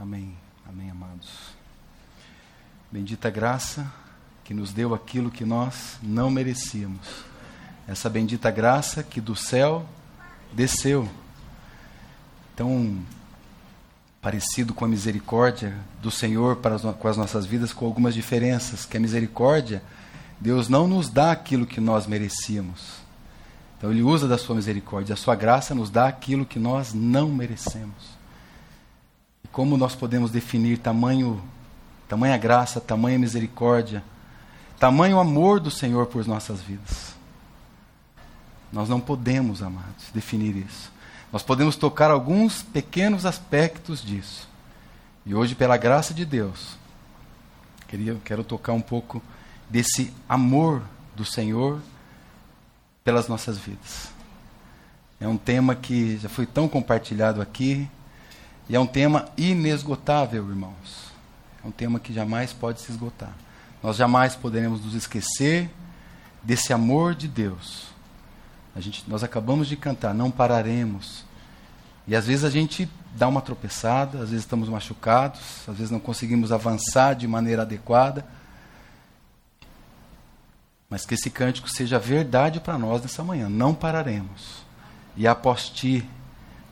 Amém. Amém, amados. Bendita graça que nos deu aquilo que nós não merecíamos. Essa bendita graça que do céu desceu. Tão parecido com a misericórdia do Senhor para as, com as nossas vidas, com algumas diferenças. Que a misericórdia, Deus não nos dá aquilo que nós merecíamos. Então Ele usa da sua misericórdia. A sua graça nos dá aquilo que nós não merecemos. Como nós podemos definir tamanho, tamanha graça, tamanha misericórdia, tamanho amor do Senhor por nossas vidas? Nós não podemos, amados, definir isso. Nós podemos tocar alguns pequenos aspectos disso. E hoje, pela graça de Deus, queria, quero tocar um pouco desse amor do Senhor pelas nossas vidas. É um tema que já foi tão compartilhado aqui, e é um tema inesgotável, irmãos. É um tema que jamais pode se esgotar. Nós jamais poderemos nos esquecer desse amor de Deus. A gente, nós acabamos de cantar, não pararemos. E às vezes a gente dá uma tropeçada, às vezes estamos machucados, às vezes não conseguimos avançar de maneira adequada. Mas que esse cântico seja verdade para nós nessa manhã. Não pararemos. E após ti?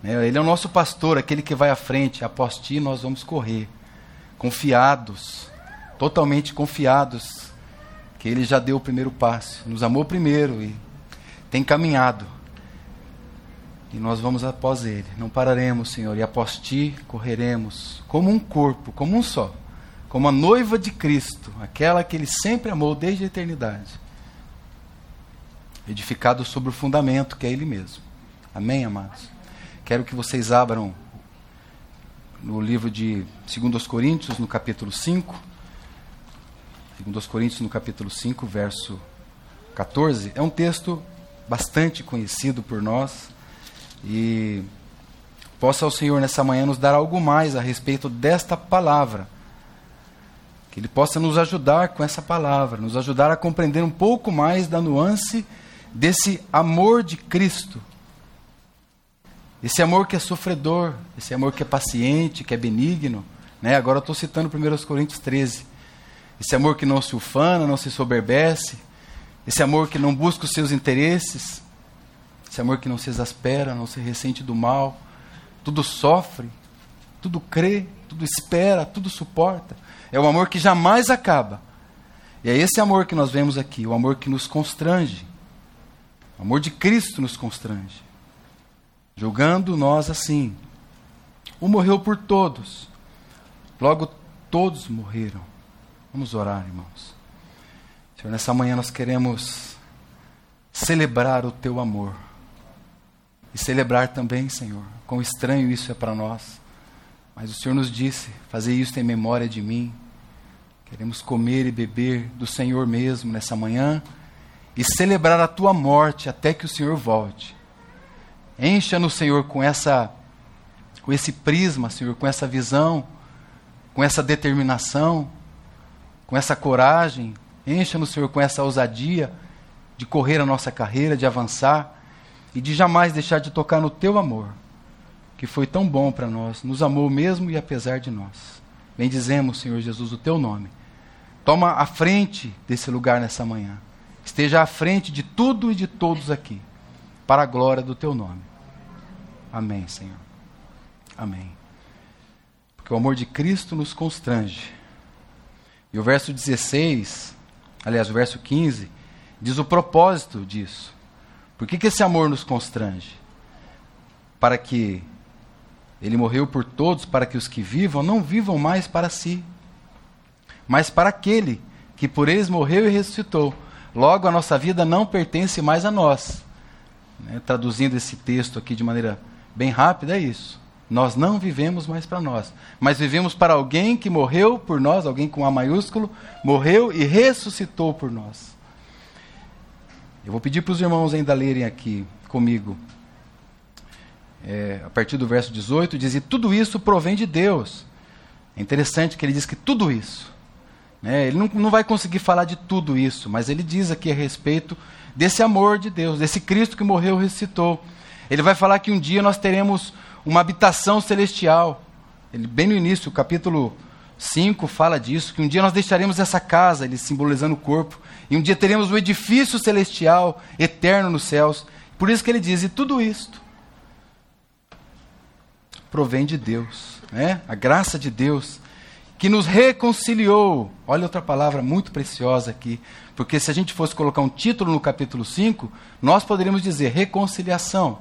Ele é o nosso pastor, aquele que vai à frente. Após ti nós vamos correr, confiados, totalmente confiados, que Ele já deu o primeiro passo, nos amou primeiro e tem caminhado. E nós vamos após Ele. Não pararemos, Senhor, e após Ti correremos como um corpo, como um só, como a noiva de Cristo, aquela que Ele sempre amou desde a eternidade, edificado sobre o fundamento que é Ele mesmo. Amém, amados? Quero que vocês abram no livro de 2 Coríntios, no capítulo 5. 2 Coríntios, no capítulo 5, verso 14. É um texto bastante conhecido por nós. E possa o Senhor nessa manhã nos dar algo mais a respeito desta palavra. Que Ele possa nos ajudar com essa palavra, nos ajudar a compreender um pouco mais da nuance desse amor de Cristo esse amor que é sofredor, esse amor que é paciente, que é benigno. Né? Agora estou citando 1 Coríntios 13. Esse amor que não se ufana, não se soberbece. Esse amor que não busca os seus interesses. Esse amor que não se exaspera, não se ressente do mal. Tudo sofre, tudo crê, tudo espera, tudo suporta. É o amor que jamais acaba. E é esse amor que nós vemos aqui, o amor que nos constrange. O amor de Cristo nos constrange julgando nós assim. Um morreu por todos, logo todos morreram. Vamos orar, irmãos. Senhor, nessa manhã nós queremos celebrar o teu amor. E celebrar também, Senhor, quão estranho isso é para nós. Mas o Senhor nos disse: fazer isso em memória de mim. Queremos comer e beber do Senhor mesmo nessa manhã e celebrar a tua morte até que o Senhor volte. Encha-nos, Senhor, com essa com esse prisma, Senhor, com essa visão, com essa determinação, com essa coragem. Encha-nos, Senhor, com essa ousadia de correr a nossa carreira, de avançar e de jamais deixar de tocar no teu amor, que foi tão bom para nós, nos amou mesmo e apesar de nós. Bendizemos, Senhor Jesus, o teu nome. Toma a frente desse lugar nessa manhã. Esteja à frente de tudo e de todos aqui, para a glória do teu nome. Amém, Senhor. Amém. Porque o amor de Cristo nos constrange. E o verso 16, aliás, o verso 15, diz o propósito disso. Por que, que esse amor nos constrange? Para que ele morreu por todos, para que os que vivam não vivam mais para si, mas para aquele que por eles morreu e ressuscitou. Logo, a nossa vida não pertence mais a nós. Né? Traduzindo esse texto aqui de maneira bem rápido, é isso. Nós não vivemos mais para nós, mas vivemos para alguém que morreu por nós, alguém com A maiúsculo, morreu e ressuscitou por nós. Eu vou pedir para os irmãos ainda lerem aqui comigo. É, a partir do verso 18, diz: E tudo isso provém de Deus. É interessante que ele diz que tudo isso. Né, ele não, não vai conseguir falar de tudo isso, mas ele diz aqui a respeito desse amor de Deus, desse Cristo que morreu e ressuscitou. Ele vai falar que um dia nós teremos uma habitação celestial, Ele, bem no início, o capítulo 5 fala disso, que um dia nós deixaremos essa casa, ele simbolizando o corpo, e um dia teremos um edifício celestial, eterno nos céus. Por isso que ele diz, e tudo isto provém de Deus, né? a graça de Deus, que nos reconciliou. Olha outra palavra muito preciosa aqui, porque se a gente fosse colocar um título no capítulo 5, nós poderíamos dizer reconciliação.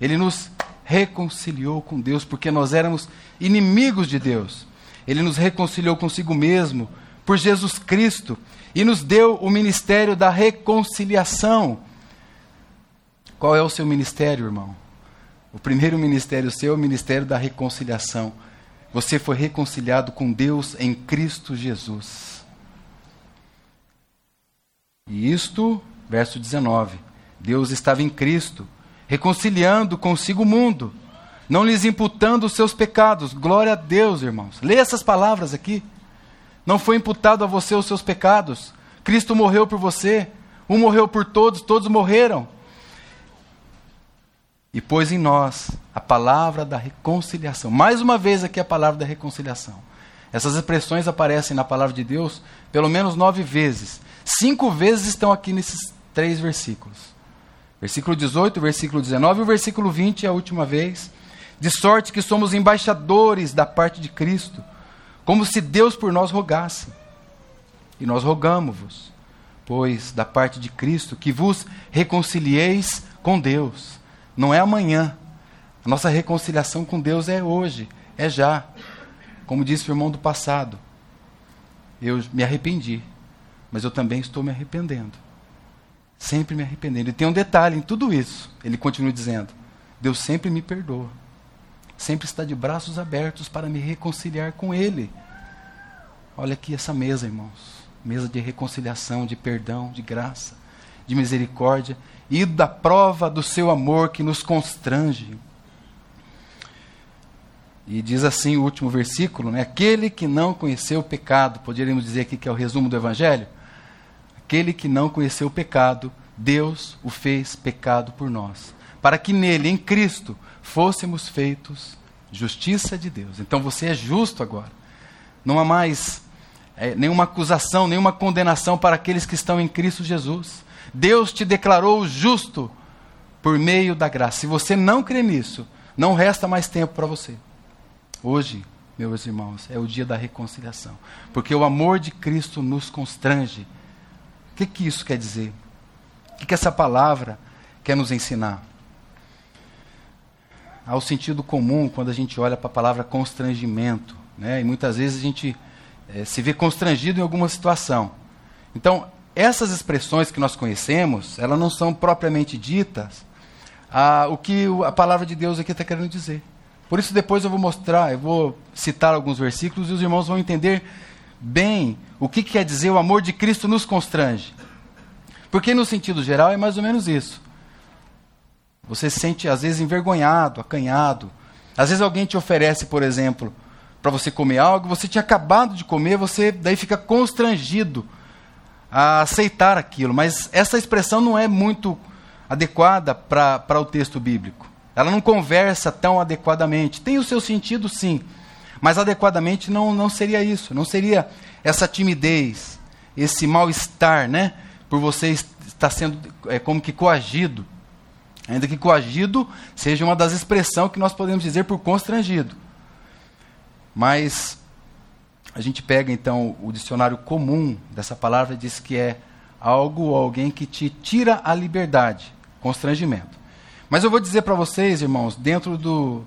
Ele nos reconciliou com Deus, porque nós éramos inimigos de Deus. Ele nos reconciliou consigo mesmo por Jesus Cristo e nos deu o ministério da reconciliação. Qual é o seu ministério, irmão? O primeiro ministério seu é o ministério da reconciliação. Você foi reconciliado com Deus em Cristo Jesus. E isto, verso 19: Deus estava em Cristo, reconciliando consigo o mundo, não lhes imputando os seus pecados. Glória a Deus, irmãos. Leia essas palavras aqui. Não foi imputado a você os seus pecados. Cristo morreu por você. Um morreu por todos, todos morreram e pôs em nós a palavra da reconciliação. Mais uma vez aqui a palavra da reconciliação. Essas expressões aparecem na palavra de Deus pelo menos nove vezes. Cinco vezes estão aqui nesses três versículos. Versículo 18, versículo 19 e o versículo 20 é a última vez. De sorte que somos embaixadores da parte de Cristo, como se Deus por nós rogasse. E nós rogamos-vos, pois da parte de Cristo, que vos reconcilieis com Deus não é amanhã. A nossa reconciliação com Deus é hoje, é já. Como disse o irmão do passado. Eu me arrependi, mas eu também estou me arrependendo. Sempre me arrependendo. E tem um detalhe em tudo isso. Ele continua dizendo: Deus sempre me perdoa. Sempre está de braços abertos para me reconciliar com Ele. Olha aqui essa mesa, irmãos. Mesa de reconciliação, de perdão, de graça, de misericórdia e da prova do seu amor que nos constrange. E diz assim o último versículo, né? Aquele que não conheceu o pecado, poderíamos dizer aqui que é o resumo do evangelho. Aquele que não conheceu o pecado, Deus o fez pecado por nós, para que nele, em Cristo, fôssemos feitos justiça de Deus. Então você é justo agora. Não há mais é, nenhuma acusação, nenhuma condenação para aqueles que estão em Cristo Jesus. Deus te declarou justo por meio da graça. Se você não crê nisso, não resta mais tempo para você. Hoje, meus irmãos, é o dia da reconciliação. Porque o amor de Cristo nos constrange. Que, que isso quer dizer? O que, que essa palavra quer nos ensinar? Há o sentido comum quando a gente olha para a palavra constrangimento. Né? E muitas vezes a gente é, se vê constrangido em alguma situação. Então, essas expressões que nós conhecemos, elas não são propriamente ditas ah, o que a palavra de Deus aqui está querendo dizer. Por isso depois eu vou mostrar, eu vou citar alguns versículos e os irmãos vão entender bem o que quer dizer o amor de Cristo nos constrange. Porque no sentido geral é mais ou menos isso. Você se sente às vezes envergonhado, acanhado. Às vezes alguém te oferece, por exemplo, para você comer algo, você tinha acabado de comer, você daí fica constrangido a aceitar aquilo, mas essa expressão não é muito adequada para o texto bíblico. Ela não conversa tão adequadamente. Tem o seu sentido, sim, mas adequadamente não, não seria isso. Não seria essa timidez, esse mal-estar, né? Por você estar sendo é, como que coagido. Ainda que coagido seja uma das expressões que nós podemos dizer por constrangido. Mas a gente pega então o dicionário comum dessa palavra e diz que é algo ou alguém que te tira a liberdade, constrangimento. Mas eu vou dizer para vocês, irmãos, dentro do,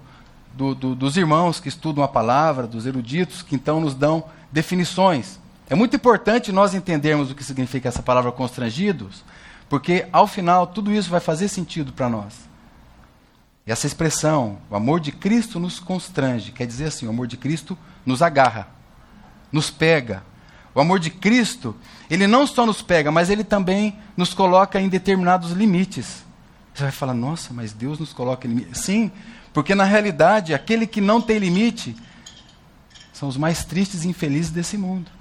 do, do, dos irmãos que estudam a palavra, dos eruditos, que então nos dão definições. É muito importante nós entendermos o que significa essa palavra constrangidos, porque ao final tudo isso vai fazer sentido para nós. E essa expressão, o amor de Cristo nos constrange, quer dizer assim, o amor de Cristo nos agarra nos pega. O amor de Cristo, ele não só nos pega, mas ele também nos coloca em determinados limites. Você vai falar, nossa, mas Deus nos coloca em limites. Sim, porque na realidade, aquele que não tem limite são os mais tristes e infelizes desse mundo.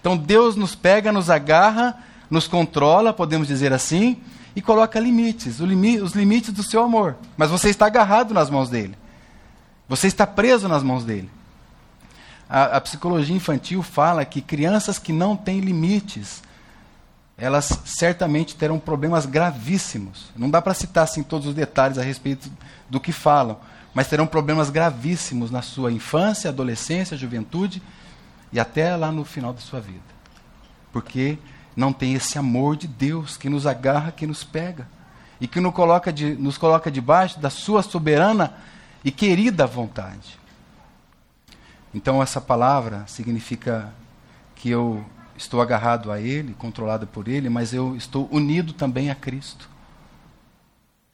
Então Deus nos pega, nos agarra, nos controla, podemos dizer assim, e coloca limites, limi os limites do seu amor. Mas você está agarrado nas mãos dele. Você está preso nas mãos dele. a, a psicologia infantil fala que crianças que não têm limites, elas certamente terão problemas gravíssimos. Não dá para citar assim todos os detalhes a respeito do que falam, mas terão problemas gravíssimos na sua infância, adolescência, juventude e até lá no final da sua vida. Porque não tem esse amor de Deus que nos agarra, que nos pega e que nos coloca, de, nos coloca debaixo da sua soberana e querida vontade. Então, essa palavra significa que eu estou agarrado a Ele, controlado por Ele, mas eu estou unido também a Cristo.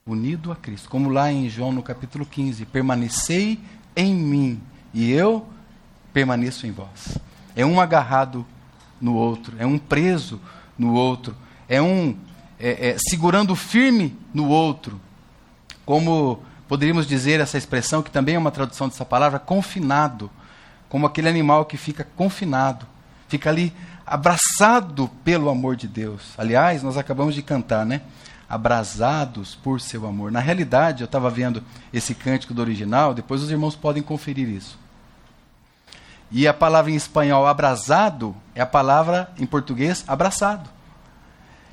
Unido a Cristo. Como lá em João no capítulo 15: Permanecei em mim e eu permaneço em vós. É um agarrado no outro, é um preso no outro, é um é, é, segurando firme no outro. Como poderíamos dizer essa expressão, que também é uma tradução dessa palavra, confinado. Como aquele animal que fica confinado, fica ali abraçado pelo amor de Deus. Aliás, nós acabamos de cantar, né? Abrasados por seu amor. Na realidade, eu estava vendo esse cântico do original, depois os irmãos podem conferir isso. E a palavra em espanhol abrasado é a palavra em português abraçado.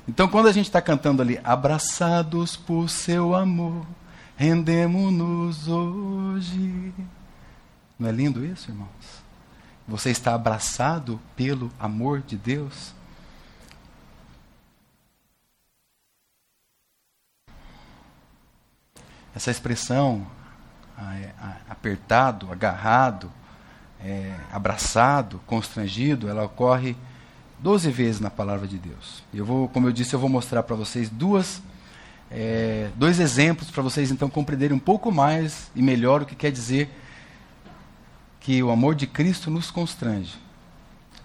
Então, quando a gente está cantando ali, abraçados por seu amor, rendemos-nos hoje. Não é lindo isso, irmãos? Você está abraçado pelo amor de Deus? Essa expressão, apertado, agarrado, é, abraçado, constrangido, ela ocorre doze vezes na palavra de Deus. Eu vou, como eu disse, eu vou mostrar para vocês duas, é, dois exemplos para vocês então compreenderem um pouco mais e melhor o que quer dizer que o amor de Cristo nos constrange.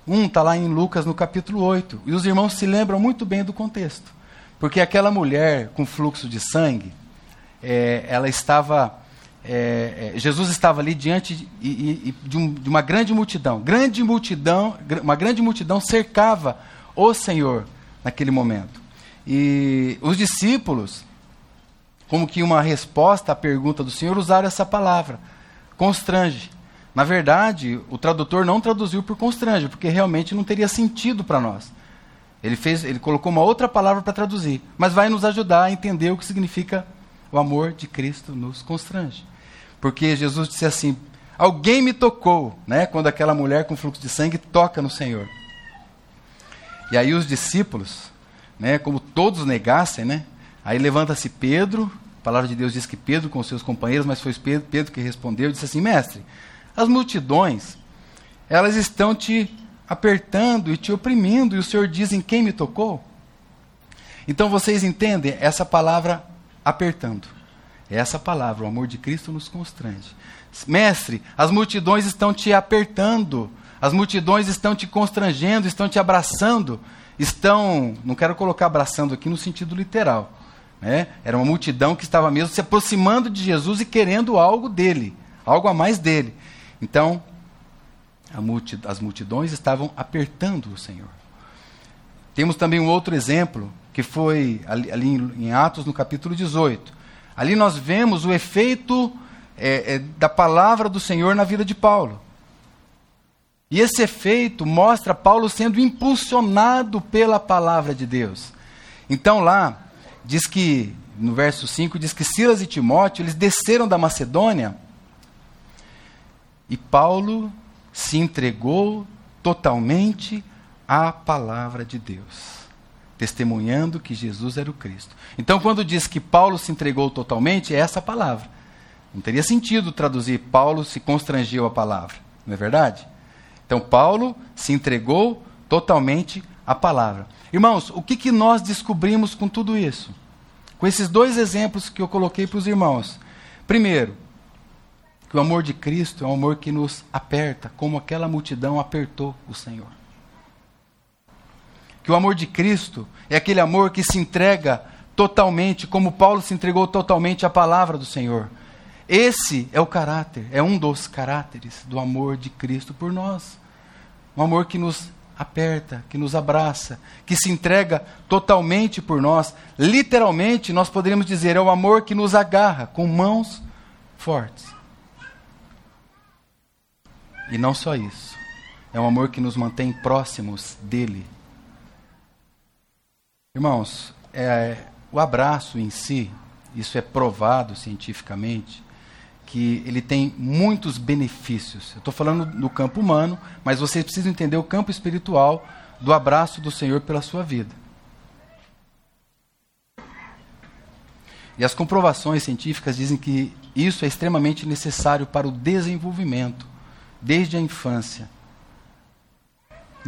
Um está lá em Lucas no capítulo 8, e os irmãos se lembram muito bem do contexto. Porque aquela mulher com fluxo de sangue, é, ela estava é, é, Jesus estava ali diante de, de, de, um, de, uma grande multidão. Grande multidão, uma grande multidão cercava o Senhor naquele momento. E os discípulos, como que uma resposta à pergunta do Senhor, usaram essa palavra, constrange. Na verdade, o tradutor não traduziu por constrange, porque realmente não teria sentido para nós. Ele fez, ele colocou uma outra palavra para traduzir, mas vai nos ajudar a entender o que significa o amor de Cristo nos constrange. Porque Jesus disse assim: Alguém me tocou, né? Quando aquela mulher com fluxo de sangue toca no Senhor. E aí os discípulos, né, como todos negassem, né? Aí levanta-se Pedro, a palavra de Deus diz que Pedro com seus companheiros, mas foi Pedro, Pedro que respondeu, disse assim: "Mestre, as multidões, elas estão te apertando e te oprimindo, e o Senhor diz em quem me tocou?" Então vocês entendem essa palavra apertando. Essa palavra, o amor de Cristo nos constrange. Mestre, as multidões estão te apertando, as multidões estão te constrangendo, estão te abraçando, estão, não quero colocar abraçando aqui no sentido literal, né? Era uma multidão que estava mesmo se aproximando de Jesus e querendo algo dele, algo a mais dele. Então, as multidões estavam apertando o Senhor. Temos também um outro exemplo, que foi ali, ali em Atos, no capítulo 18. Ali nós vemos o efeito é, é, da palavra do Senhor na vida de Paulo. E esse efeito mostra Paulo sendo impulsionado pela palavra de Deus. Então lá, diz que, no verso 5, diz que Silas e Timóteo, eles desceram da Macedônia e Paulo se entregou totalmente à palavra de Deus testemunhando que Jesus era o Cristo. Então, quando diz que Paulo se entregou totalmente, é essa palavra. Não teria sentido traduzir Paulo se constrangeu a palavra, não é verdade? Então, Paulo se entregou totalmente à palavra. Irmãos, o que, que nós descobrimos com tudo isso? Com esses dois exemplos que eu coloquei para os irmãos. Primeiro, que o amor de Cristo é um amor que nos aperta, como aquela multidão apertou o Senhor que o amor de Cristo é aquele amor que se entrega totalmente, como Paulo se entregou totalmente à palavra do Senhor. Esse é o caráter, é um dos caráteres do amor de Cristo por nós. Um amor que nos aperta, que nos abraça, que se entrega totalmente por nós. Literalmente, nós poderíamos dizer, é o amor que nos agarra com mãos fortes. E não só isso. É um amor que nos mantém próximos dele. Irmãos, é, o abraço em si, isso é provado cientificamente, que ele tem muitos benefícios. Eu estou falando do campo humano, mas vocês precisam entender o campo espiritual do abraço do Senhor pela sua vida. E as comprovações científicas dizem que isso é extremamente necessário para o desenvolvimento, desde a infância.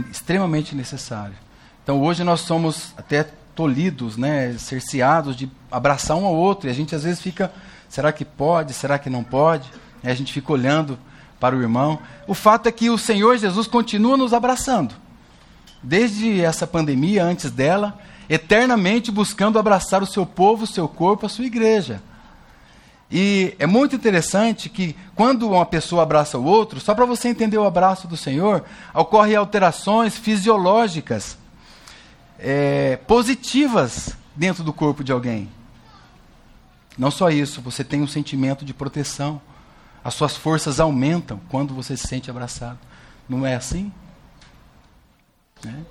Extremamente necessário. Então hoje nós somos até tolhidos, né, cerceados de abraçar um ao outro, e a gente às vezes fica Será que pode? Será que não pode? E a gente fica olhando para o irmão. O fato é que o Senhor Jesus continua nos abraçando. Desde essa pandemia, antes dela, eternamente buscando abraçar o seu povo, o seu corpo, a sua igreja. E é muito interessante que quando uma pessoa abraça o outro, só para você entender o abraço do Senhor, ocorrem alterações fisiológicas é, positivas dentro do corpo de alguém. Não só isso, você tem um sentimento de proteção. As suas forças aumentam quando você se sente abraçado. Não é assim? Né?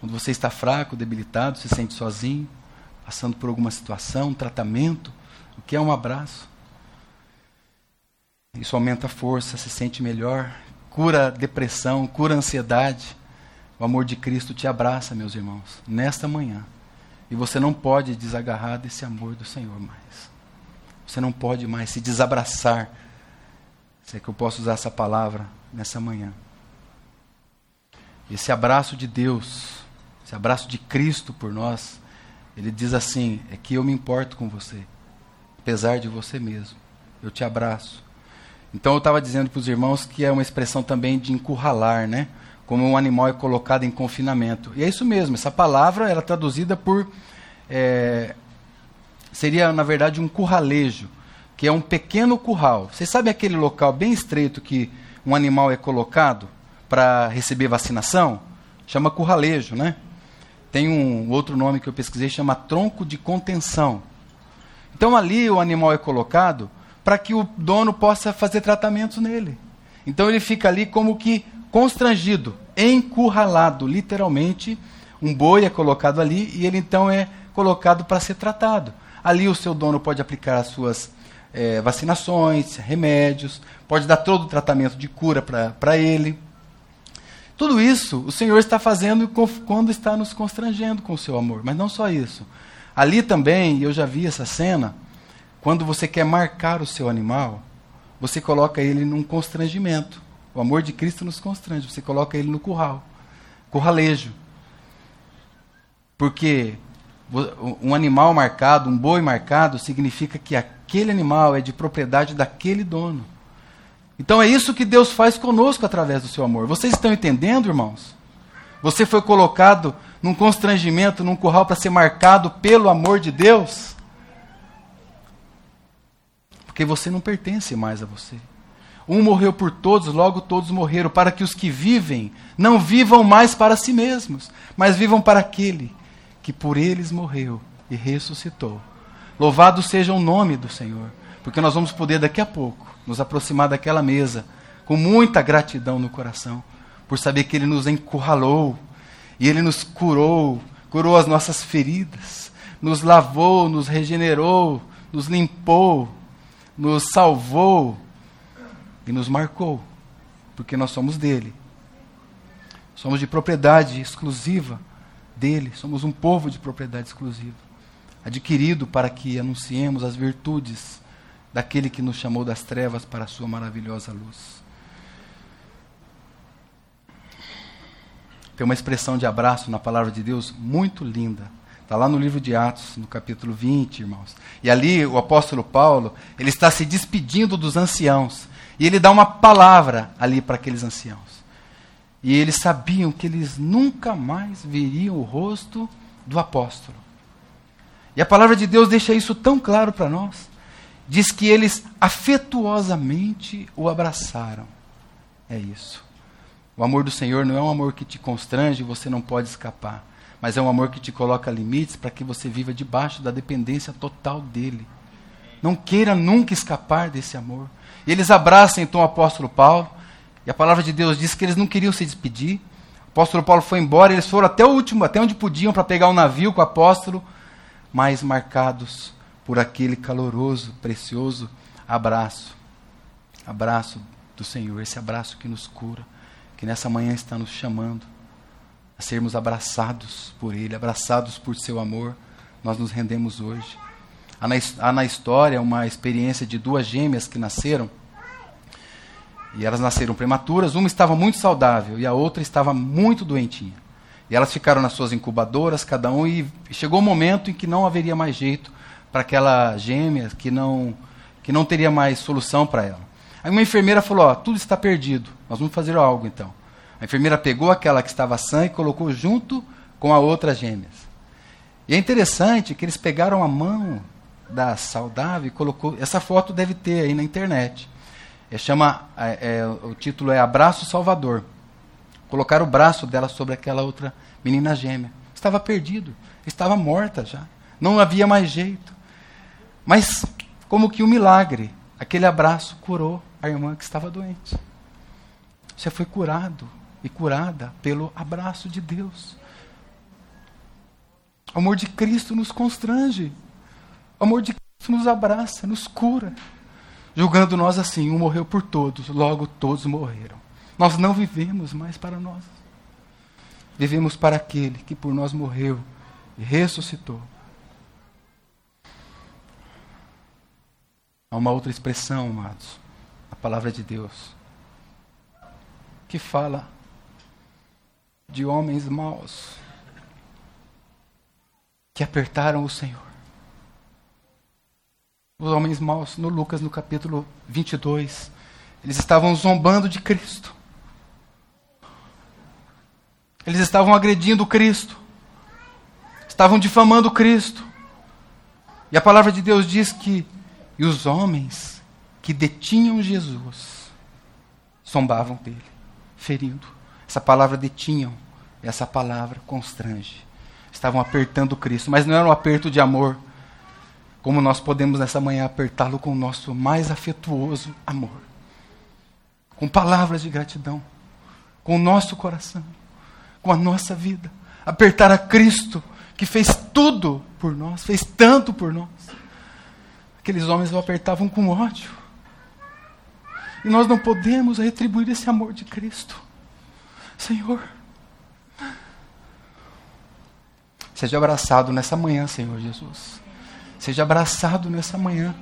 Quando você está fraco, debilitado, se sente sozinho, passando por alguma situação, um tratamento, o que é um abraço? Isso aumenta a força, se sente melhor, cura a depressão, cura a ansiedade. O amor de Cristo te abraça, meus irmãos, nesta manhã. E você não pode desagarrar desse amor do Senhor mais. Você não pode mais se desabraçar. Se é que eu posso usar essa palavra nessa manhã. Esse abraço de Deus, esse abraço de Cristo por nós, ele diz assim: é que eu me importo com você, apesar de você mesmo. Eu te abraço. Então eu estava dizendo para os irmãos que é uma expressão também de encurralar, né? Como um animal é colocado em confinamento. E é isso mesmo, essa palavra era traduzida por é, seria, na verdade, um curralejo, que é um pequeno curral. Vocês sabem aquele local bem estreito que um animal é colocado para receber vacinação? Chama curralejo, né? Tem um outro nome que eu pesquisei, chama tronco de contenção. Então ali o animal é colocado para que o dono possa fazer tratamentos nele. Então ele fica ali como que constrangido, encurralado, literalmente. Um boi é colocado ali e ele então é colocado para ser tratado. Ali o seu dono pode aplicar as suas é, vacinações, remédios, pode dar todo o tratamento de cura para ele. Tudo isso o Senhor está fazendo quando está nos constrangendo com o seu amor. Mas não só isso. Ali também, eu já vi essa cena, quando você quer marcar o seu animal, você coloca ele num constrangimento. O amor de Cristo nos constrange, você coloca ele no curral, curralejo. Porque um animal marcado, um boi marcado, significa que aquele animal é de propriedade daquele dono. Então é isso que Deus faz conosco através do seu amor. Vocês estão entendendo, irmãos? Você foi colocado num constrangimento, num curral para ser marcado pelo amor de Deus? Porque você não pertence mais a você. Um morreu por todos, logo todos morreram, para que os que vivem não vivam mais para si mesmos, mas vivam para aquele que por eles morreu e ressuscitou. Louvado seja o nome do Senhor, porque nós vamos poder daqui a pouco nos aproximar daquela mesa com muita gratidão no coração, por saber que Ele nos encurralou e Ele nos curou, curou as nossas feridas, nos lavou, nos regenerou, nos limpou, nos salvou e nos marcou, porque nós somos dele. Somos de propriedade exclusiva dele, somos um povo de propriedade exclusiva, adquirido para que anunciemos as virtudes daquele que nos chamou das trevas para a sua maravilhosa luz. Tem uma expressão de abraço na palavra de Deus muito linda. Está lá no livro de Atos, no capítulo 20, irmãos. E ali o apóstolo Paulo, ele está se despedindo dos anciãos. E ele dá uma palavra ali para aqueles anciãos. E eles sabiam que eles nunca mais veriam o rosto do apóstolo. E a palavra de Deus deixa isso tão claro para nós. Diz que eles afetuosamente o abraçaram. É isso. O amor do Senhor não é um amor que te constrange você não pode escapar, mas é um amor que te coloca limites para que você viva debaixo da dependência total dele. Não queira nunca escapar desse amor. E eles abraçam então o apóstolo Paulo, E a palavra de Deus diz que eles não queriam se despedir. O apóstolo Paulo foi embora, eles foram até o último, até onde podiam para pegar um navio com o apóstolo, mas marcados por aquele caloroso, precioso abraço. Abraço do Senhor, esse abraço que nos cura, que nessa manhã está nos chamando a sermos abraçados por Ele, abraçados por Seu amor. Nós nos rendemos hoje. Há na, há na história uma experiência de duas gêmeas que nasceram. E elas nasceram prematuras. Uma estava muito saudável e a outra estava muito doentinha. E elas ficaram nas suas incubadoras, cada um, e chegou o um momento em que não haveria mais jeito para aquela gêmea, que não, que não teria mais solução para ela. Aí uma enfermeira falou: Ó, tudo está perdido, nós vamos fazer algo então. A enfermeira pegou aquela que estava sã e colocou junto com a outra gêmeas. E é interessante que eles pegaram a mão da saudável e colocou. Essa foto deve ter aí na internet. É, chama, é, é, o título é Abraço Salvador. Colocaram o braço dela sobre aquela outra menina gêmea. Estava perdido, estava morta já. Não havia mais jeito. Mas, como que um milagre, aquele abraço curou a irmã que estava doente. Você foi curado e curada pelo abraço de Deus. O amor de Cristo nos constrange. O amor de Cristo nos abraça, nos cura. Julgando nós assim, um morreu por todos, logo todos morreram. Nós não vivemos mais para nós. Vivemos para aquele que por nós morreu e ressuscitou. Há uma outra expressão, amados, a palavra de Deus, que fala de homens maus que apertaram o Senhor. Os homens maus, no Lucas, no capítulo 22, eles estavam zombando de Cristo. Eles estavam agredindo Cristo. Estavam difamando Cristo. E a palavra de Deus diz que e os homens que detinham Jesus zombavam dele, ferindo. Essa palavra detinham, essa palavra constrange. Estavam apertando Cristo, mas não era um aperto de amor, como nós podemos nessa manhã apertá-lo com o nosso mais afetuoso amor. Com palavras de gratidão, com o nosso coração, com a nossa vida. Apertar a Cristo, que fez tudo por nós, fez tanto por nós. Aqueles homens o apertavam com ódio. E nós não podemos retribuir esse amor de Cristo. Senhor. Seja abraçado nessa manhã, Senhor Jesus. Seja abraçado nessa manhã.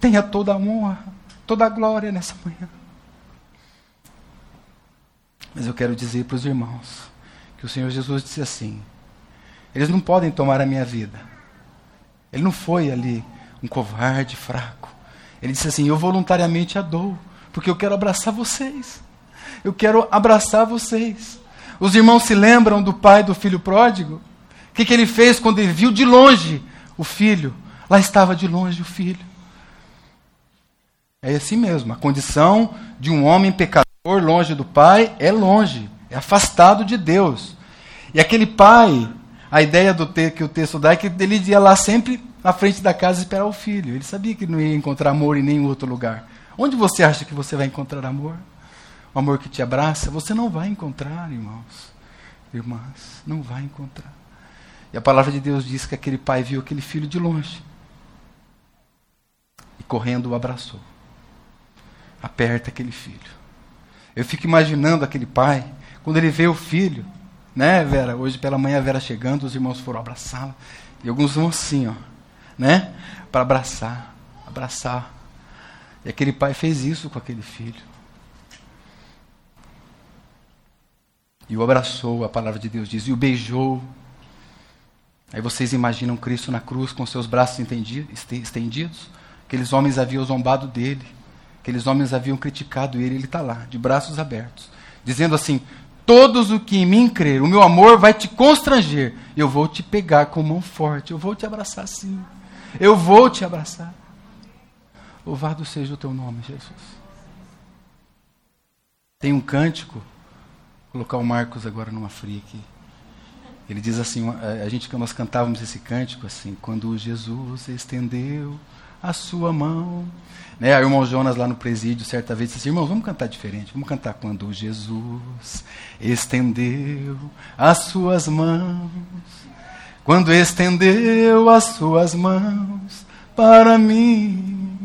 Tenha toda a honra, toda a glória nessa manhã. Mas eu quero dizer para os irmãos que o Senhor Jesus disse assim: eles não podem tomar a minha vida. Ele não foi ali um covarde, fraco. Ele disse assim: Eu voluntariamente a dou, porque eu quero abraçar vocês. Eu quero abraçar vocês. Os irmãos se lembram do pai do filho pródigo? O que, que ele fez quando ele viu de longe o filho? Lá estava de longe o filho. É assim mesmo. A condição de um homem pecador longe do pai é longe, é afastado de Deus. E aquele pai, a ideia do te, que o texto dá é que ele ia lá sempre na frente da casa esperar o filho. Ele sabia que não ia encontrar amor em nenhum outro lugar. Onde você acha que você vai encontrar amor? O amor que te abraça? Você não vai encontrar, irmãos, irmãs. Não vai encontrar. E a palavra de Deus diz que aquele pai viu aquele filho de longe. E correndo o abraçou. Aperta aquele filho. Eu fico imaginando aquele pai, quando ele vê o filho, né, Vera? Hoje pela manhã a Vera chegando, os irmãos foram abraçá-la. E alguns vão assim, ó né? Para abraçar, abraçar. E aquele pai fez isso com aquele filho. E o abraçou, a palavra de Deus diz, e o beijou. Aí vocês imaginam Cristo na cruz com seus braços estendidos? Aqueles homens haviam zombado dele. Aqueles homens haviam criticado ele. Ele está lá, de braços abertos, dizendo assim: Todos o que em mim crer, o meu amor vai te constranger. Eu vou te pegar com mão forte, eu vou te abraçar assim. Eu vou te abraçar. Louvado seja o teu nome, Jesus. Tem um cântico, colocar o Marcos agora numa fria aqui. Ele diz assim, a gente nós cantávamos esse cântico assim, quando Jesus estendeu a sua mão. Né, aí o irmão Jonas lá no presídio, certa vez, disse assim, irmão, vamos cantar diferente. Vamos cantar quando Jesus estendeu as suas mãos. Quando estendeu as suas mãos para mim,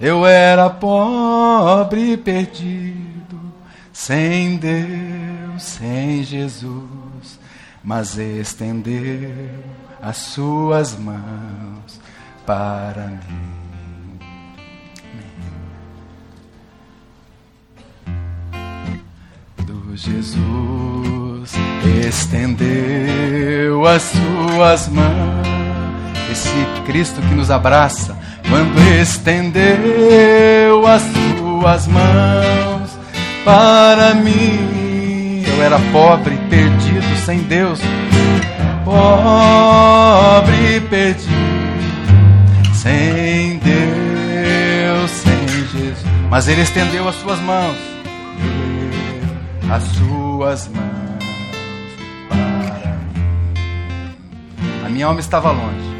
eu era pobre e perdido, sem Deus, sem Jesus, mas estendeu as suas mãos para mim. Jesus estendeu as suas mãos. Esse Cristo que nos abraça, quando estendeu as suas mãos para mim. Eu era pobre, perdido, sem Deus, pobre, perdido, sem Deus, sem Jesus. Mas Ele estendeu as suas mãos, as suas mãos para mim. A minha alma estava longe,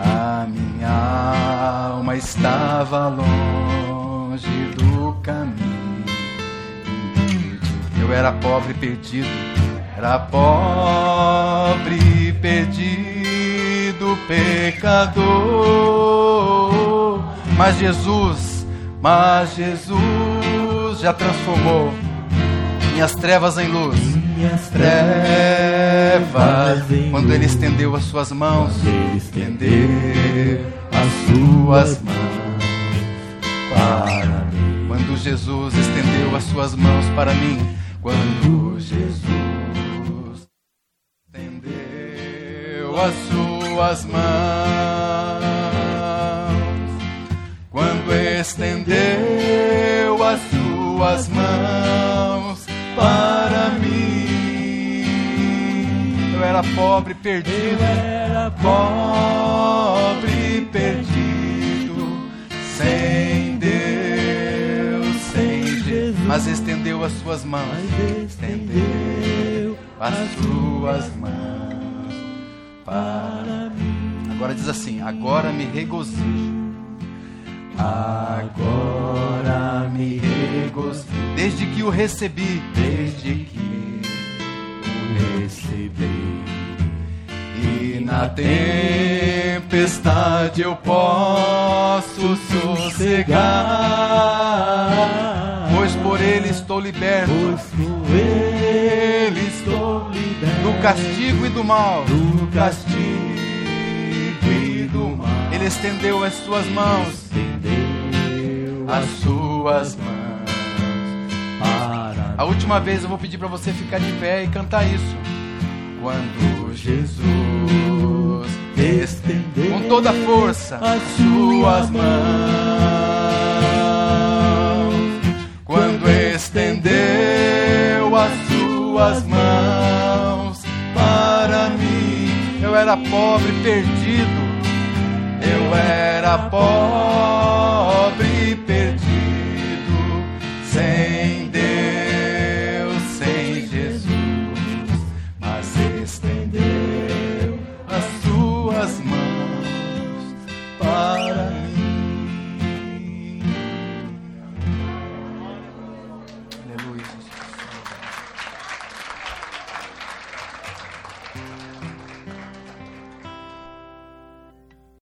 a minha alma estava longe do caminho. Eu era pobre, perdido era pobre, perdido, pecador. Mas Jesus, mas Jesus já transformou minhas trevas em luz. Minhas trevas, quando Ele estendeu as suas mãos, Ele estendeu as suas mãos para mim. Quando Jesus estendeu as suas mãos para mim, quando Jesus as suas mãos, quando estendeu as suas mãos para mim. Eu era pobre, perdido, eu era pobre, perdido, sem mas estendeu as suas mãos, estendeu as suas mãos para mim. Agora diz assim: agora me regozijo. Agora me regozijo. Desde que o recebi, desde que o recebi. E na tempestade eu posso sossegar. Pois por ele estou liberto. Pois por ele estou liberto. Do castigo e do mal. Do castigo e do mal. Ele estendeu as suas mãos. Estendeu as suas mãos. A última vez eu vou pedir para você ficar de pé e cantar isso. Quando Jesus estendeu com toda a força as suas mãos, estendeu as suas mãos para mim, eu era pobre, perdido, eu era pobre